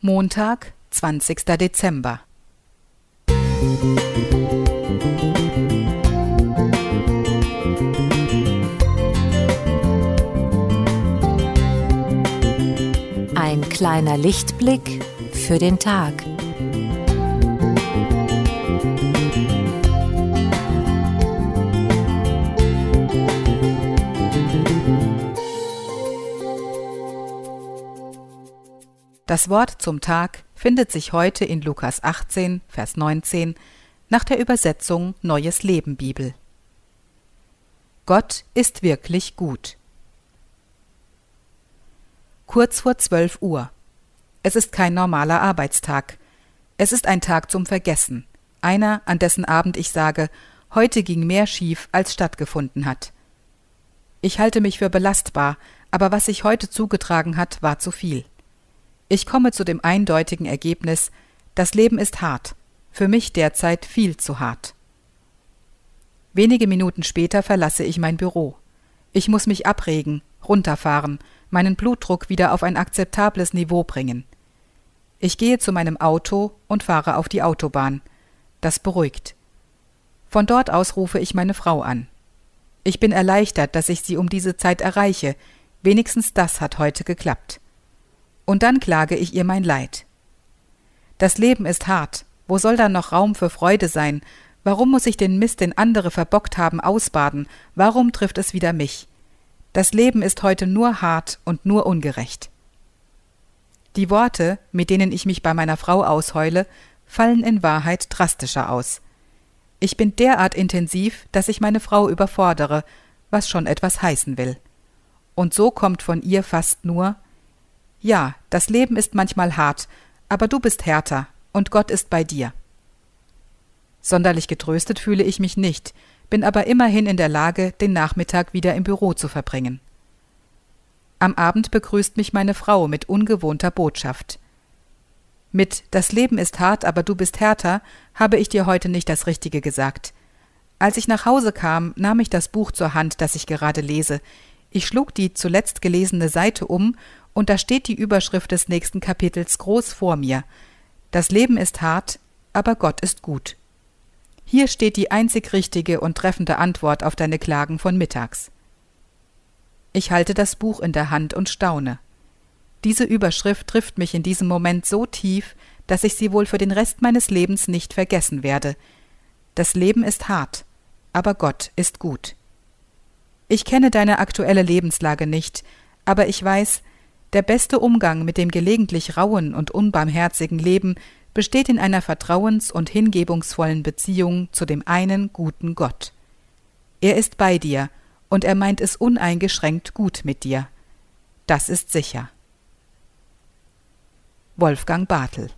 Montag, 20. Dezember. Ein kleiner Lichtblick für den Tag. Das Wort zum Tag findet sich heute in Lukas 18, Vers 19 nach der Übersetzung Neues Leben Bibel. Gott ist wirklich gut. Kurz vor 12 Uhr. Es ist kein normaler Arbeitstag. Es ist ein Tag zum Vergessen. Einer, an dessen Abend ich sage, heute ging mehr schief, als stattgefunden hat. Ich halte mich für belastbar, aber was sich heute zugetragen hat, war zu viel. Ich komme zu dem eindeutigen Ergebnis, das Leben ist hart, für mich derzeit viel zu hart. Wenige Minuten später verlasse ich mein Büro. Ich muss mich abregen, runterfahren, meinen Blutdruck wieder auf ein akzeptables Niveau bringen. Ich gehe zu meinem Auto und fahre auf die Autobahn. Das beruhigt. Von dort aus rufe ich meine Frau an. Ich bin erleichtert, dass ich sie um diese Zeit erreiche. Wenigstens das hat heute geklappt und dann klage ich ihr mein Leid. Das Leben ist hart, wo soll da noch Raum für Freude sein? Warum muss ich den Mist, den andere verbockt haben, ausbaden? Warum trifft es wieder mich? Das Leben ist heute nur hart und nur ungerecht. Die Worte, mit denen ich mich bei meiner Frau ausheule, fallen in Wahrheit drastischer aus. Ich bin derart intensiv, dass ich meine Frau überfordere, was schon etwas heißen will. Und so kommt von ihr fast nur ja, das Leben ist manchmal hart, aber du bist härter und Gott ist bei dir. Sonderlich getröstet fühle ich mich nicht, bin aber immerhin in der Lage, den Nachmittag wieder im Büro zu verbringen. Am Abend begrüßt mich meine Frau mit ungewohnter Botschaft. Mit Das Leben ist hart, aber du bist härter habe ich dir heute nicht das Richtige gesagt. Als ich nach Hause kam, nahm ich das Buch zur Hand, das ich gerade lese. Ich schlug die zuletzt gelesene Seite um und da steht die Überschrift des nächsten Kapitels groß vor mir. Das Leben ist hart, aber Gott ist gut. Hier steht die einzig richtige und treffende Antwort auf deine Klagen von mittags. Ich halte das Buch in der Hand und staune. Diese Überschrift trifft mich in diesem Moment so tief, dass ich sie wohl für den Rest meines Lebens nicht vergessen werde. Das Leben ist hart, aber Gott ist gut. Ich kenne deine aktuelle Lebenslage nicht, aber ich weiß, der beste Umgang mit dem gelegentlich rauen und unbarmherzigen Leben besteht in einer vertrauens- und hingebungsvollen Beziehung zu dem einen guten Gott. Er ist bei dir, und er meint es uneingeschränkt gut mit dir. Das ist sicher. Wolfgang Bartel